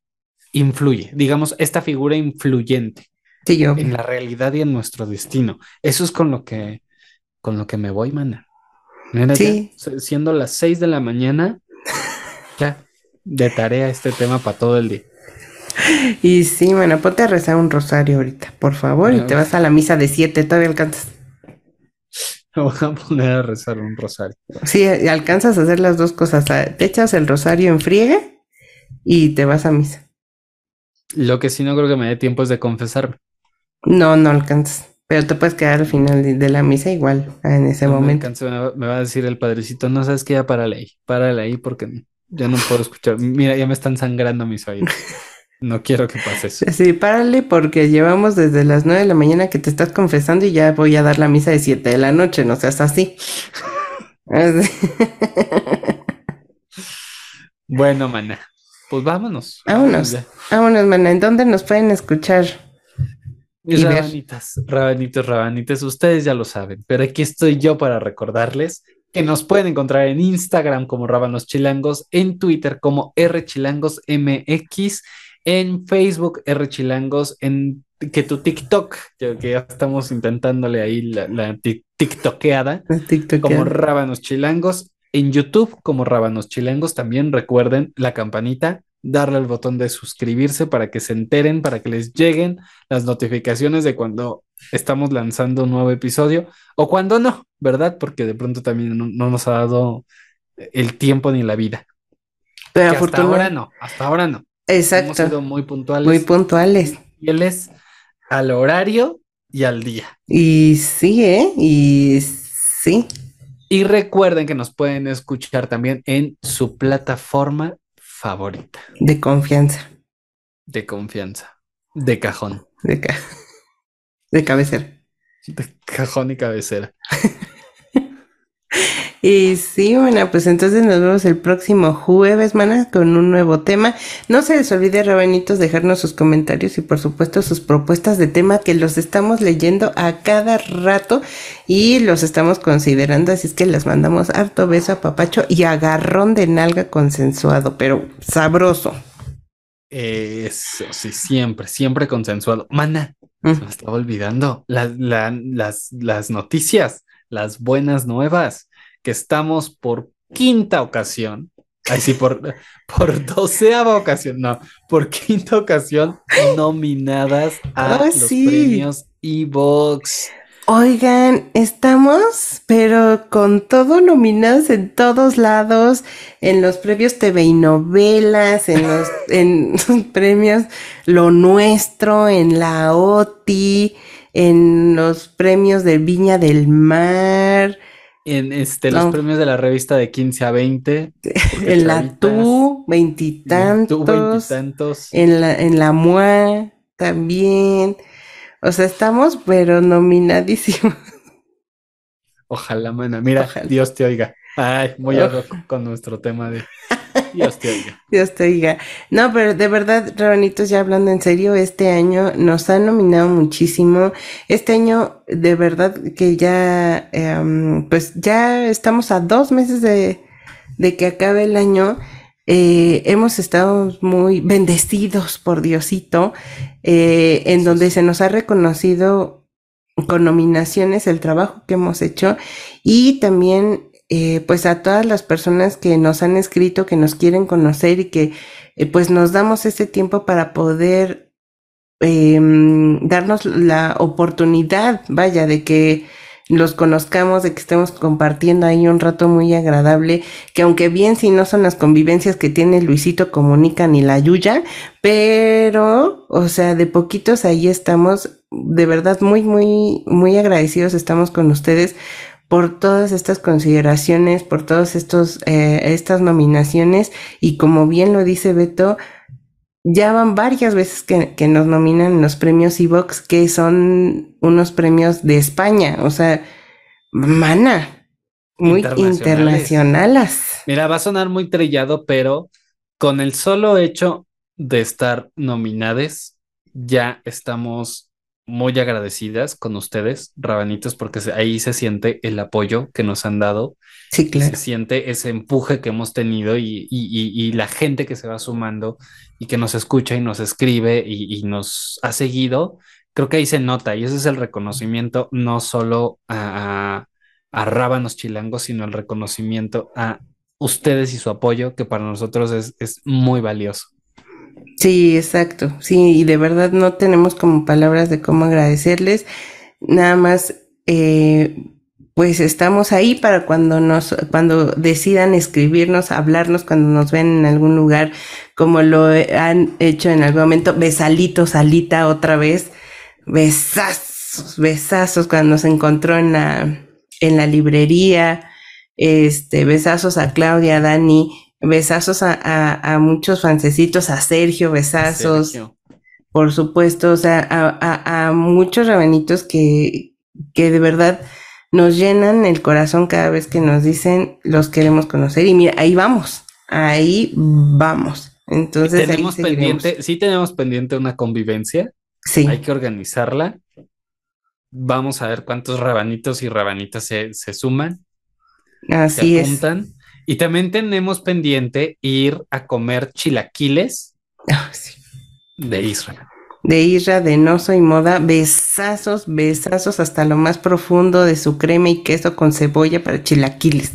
influye, digamos, esta figura influyente en la realidad y en nuestro destino. Eso es con lo que, con lo que me voy, mana. sí. siendo las seis de la mañana, ya, de tarea este tema para todo el día. Y sí, bueno, ponte a rezar un rosario ahorita, por favor, y te vas a la misa de siete, todavía alcanzas. Me [LAUGHS] voy a poner a rezar un rosario. Sí, alcanzas a hacer las dos cosas. Te echas el rosario en friega y te vas a misa. Lo que sí no creo que me dé tiempo es de confesarme. No, no alcanzas. Pero te puedes quedar al final de la misa igual, en ese momento. Me, va a decir el padrecito, no sabes que ya para ahí, para ahí porque ya no puedo escuchar. Mira, ya me están sangrando mis oídos. [LAUGHS] No quiero que pase eso. Sí, párale porque llevamos desde las nueve de la mañana que te estás confesando y ya voy a dar la misa de siete de la noche, no seas así. [LAUGHS] bueno, mana, pues vámonos. Vámonos, vámonos, mana. ¿En dónde nos pueden escuchar? Mis rabanitas, rabanitos, rabanitas, ustedes ya lo saben, pero aquí estoy yo para recordarles que nos pueden encontrar en Instagram como Rábanos Chilangos, en Twitter como RChilangosMX en Facebook, R Chilangos, en que tu TikTok, que ya estamos intentándole ahí la, TikTokeada, como Rábanos Chilangos, en YouTube como Rábanos Chilangos, también recuerden la campanita, darle al botón de suscribirse para que se enteren, para que les lleguen las notificaciones de cuando estamos lanzando un nuevo episodio o cuando no, ¿verdad? Porque de pronto también no, nos ha dado el tiempo ni la vida. Pero hasta ahora no, hasta ahora no. Exacto. Hemos sido muy puntuales. Muy puntuales. Fieles al horario y al día. Y sí, ¿eh? Y sí. Y recuerden que nos pueden escuchar también en su plataforma favorita. De confianza. De confianza. De cajón. De, [LAUGHS] de cabecera. De cajón y cabecera. [LAUGHS] Y sí, bueno, pues entonces nos vemos el próximo jueves, mana, con un nuevo tema. No se les olvide, Rabanitos, dejarnos sus comentarios y por supuesto sus propuestas de tema que los estamos leyendo a cada rato y los estamos considerando, así es que les mandamos harto beso a Papacho y agarrón de nalga consensuado, pero sabroso. Eso, sí, siempre, siempre consensuado. Mana, se me estaba olvidando las, las, las noticias, las buenas nuevas que estamos por quinta ocasión, así por, [LAUGHS] por doceava ocasión, no, por quinta ocasión nominadas a ah, los premios Evox. Oigan, estamos, pero con todo nominados en todos lados, en los premios TV y novelas, en los, [LAUGHS] en los premios Lo Nuestro, en la OTI, en los premios de Viña del Mar, en este, los premios de la revista de 15 a 20. [LAUGHS] En la TU, veintitantos. En la, en la MUA también. O sea, estamos, pero nominadísimos. Ojalá, mana. Mira, Dios te oiga. Ay, muy oh. con nuestro tema de Dios te oiga. [LAUGHS] Dios te oiga. No, pero de verdad, Rabanitos, ya hablando en serio, este año nos ha nominado muchísimo. Este año, de verdad, que ya, em, pues ya estamos a dos meses de, de que acabe el año. Eh, hemos estado muy bendecidos por Diosito, eh, en donde se nos ha reconocido con nominaciones el trabajo que hemos hecho y también eh, pues a todas las personas que nos han escrito, que nos quieren conocer y que eh, pues nos damos ese tiempo para poder em, darnos la oportunidad, vaya, de que los conozcamos, de que estemos compartiendo ahí un rato muy agradable, que aunque bien si no son las convivencias que tiene Luisito Comunica ni la Yuya, pero, o sea, de poquitos ahí estamos, de verdad muy, muy, muy agradecidos estamos con ustedes por todas estas consideraciones, por todas estos, eh, estas nominaciones y como bien lo dice Beto, ya van varias veces que, que nos nominan en los premios Evox, que son unos premios de España, o sea, mana, muy Internacionales. internacionales. Mira, va a sonar muy trillado, pero con el solo hecho de estar nominadas, ya estamos muy agradecidas con ustedes, rabanitos, porque ahí se siente el apoyo que nos han dado, Sí, claro. se siente ese empuje que hemos tenido y, y- y- y la gente que se va sumando y que nos escucha y nos escribe y, nos ha seguido, creo que ahí se nota y ese es el reconocimiento no solo a, a, a Rábanos Chilangos, sino el reconocimiento a ustedes y su apoyo, que para nosotros es, es muy valioso. Sí, exacto. Sí, y de verdad no tenemos como palabras de cómo agradecerles. Nada más, eh, pues estamos ahí para cuando nos, cuando decidan escribirnos, hablarnos, cuando nos ven en algún lugar, como lo han hecho en algún momento. Besalito, Salita, otra vez. Besazos, besazos cuando nos encontró en la, en la librería. Este, besazos a Claudia, a Dani, besazos a, a, a muchos fancecitos, a Sergio, besazos, Sergio. por supuesto, o sea, a, a, muchos rabanitos que, que de verdad nos llenan el corazón cada vez que nos dicen los queremos conocer. Y mira, ahí vamos, ahí vamos. Entonces, tenemos pendiente, sí tenemos pendiente una convivencia, Sí, hay que organizarla. Vamos a ver cuántos rabanitos y rabanitas se, se suman, se así es. Y también tenemos pendiente ir a comer chilaquiles Ah, sí. de Israel. De Isra, de No Soy Moda, besazos, besazos hasta lo más profundo de su crema y queso con cebolla para chilaquiles.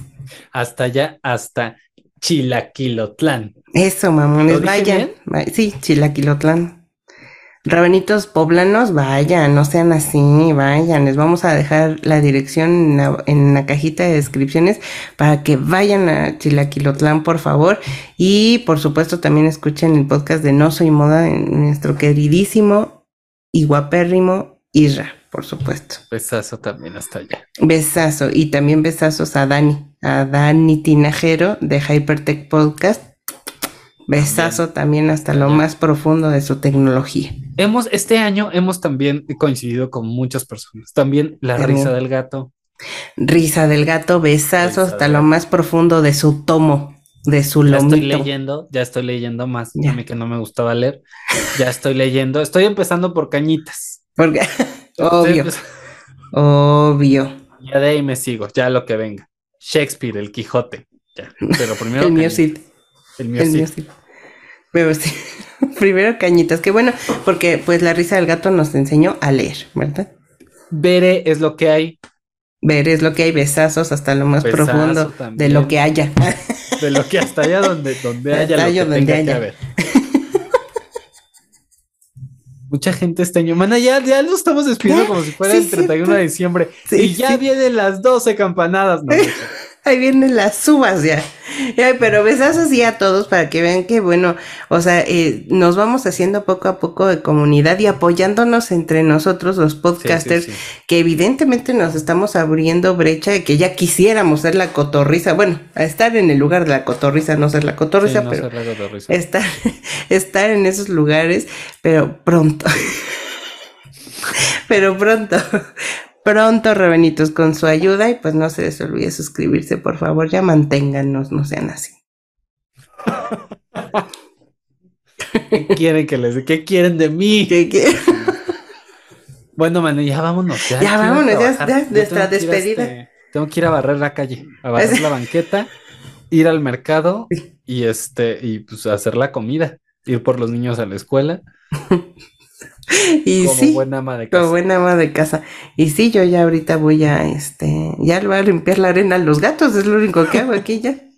Hasta allá, hasta Chilaquilotlán. Eso, mamones, ¿Lo dije vayan. bien? Sí, chilaquilotlán. Rabanitos poblanos, vayan, no sean así, vayan. Les vamos a dejar la dirección en la, en la cajita de descripciones para que vayan a Chilaquilotlán, por favor. Y por supuesto también escuchen el podcast de No Soy Moda de nuestro queridísimo y guapérrimo Isra, por supuesto. Besazo también hasta allá. Besazo. Y también besazos a Dani, a Dani Tinajero de Hypertech Podcast. Besazo también, hasta lo más profundo de su tecnología. Hemos, este año hemos también coincidido con muchas personas. También la También. risa del gato. Risa del gato, besazo Risa hasta lo gato. más profundo de su tomo, de su Ya estoy lomito. leyendo, ya estoy leyendo más. Ya. A mí que no me gustaba leer. Ya estoy leyendo. Estoy empezando por cañitas. Porque, [LAUGHS] obvio, obvio. Ya de ahí me sigo, ya lo que venga. Shakespeare, el Quijote. Ya. Pero primero. El cañitas. El mío el sí. mío sí. Pero sí, [LAUGHS] primero cañitas, que bueno, porque pues la risa del gato nos enseñó a leer, ¿verdad? Veré es lo que hay. Ver es lo que hay, besazos hasta lo más Besazo profundo de también. lo que haya. [LAUGHS] De lo que hasta allá donde, donde haya Hasta lo que donde tenga que haya. haber. Mucha gente este año. Mana, ya, ya lo estamos despidiendo como si fuera sí, el 31 de diciembre. Sí, y ya sí. vienen las 12 campanadas. No. Ahí vienen las uvas ya. Ay, pero besazos sí a todos para que vean que, bueno, o sea, eh, nos vamos haciendo poco a poco de comunidad y apoyándonos entre nosotros, los Sí, sí, podcasters, sí. que evidentemente nos estamos abriendo brecha de que ya quisiéramos ser la cotorriza. Bueno, estar en el lugar de la cotorriza, no ser la cotorriza, no pero estar, [LAUGHS] estar en esos lugares, pero pronto. [LAUGHS] pero pronto. Pronto, Rebenitos, con su ayuda y pues no se les olvide suscribirse, por favor, ya manténganos, no sean así. ¿Qué quieren que les ¿Qué quieren de mí? Bueno, mano, ya vámonos. Ya, vámonos, ya- ya, nuestra a, despedida. este, tengo que ir a barrer la calle, a barrer la banqueta, ir al mercado y este, y pues hacer la comida, ir por los niños a la escuela, [LAUGHS] [LAUGHS] Y como sí, buena ama de como casa. buena ama de casa. Y sí, yo ya ahorita voy a, este, ya le voy a limpiar la arena a los gatos, es lo único que hago aquí ya. [LAUGHS]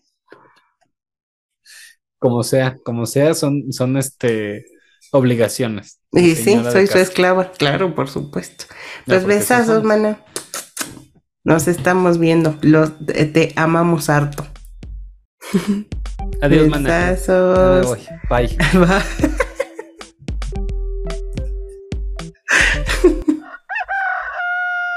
Como sea, como sea, son, son este obligaciones. Y sí, soy su esclava, claro, por supuesto. No, Pues porque besazos, son- mana. Nos estamos viendo. Los, te, te amamos harto. Adiós, mana. Besazos. Bye. [LAUGHS] Bye.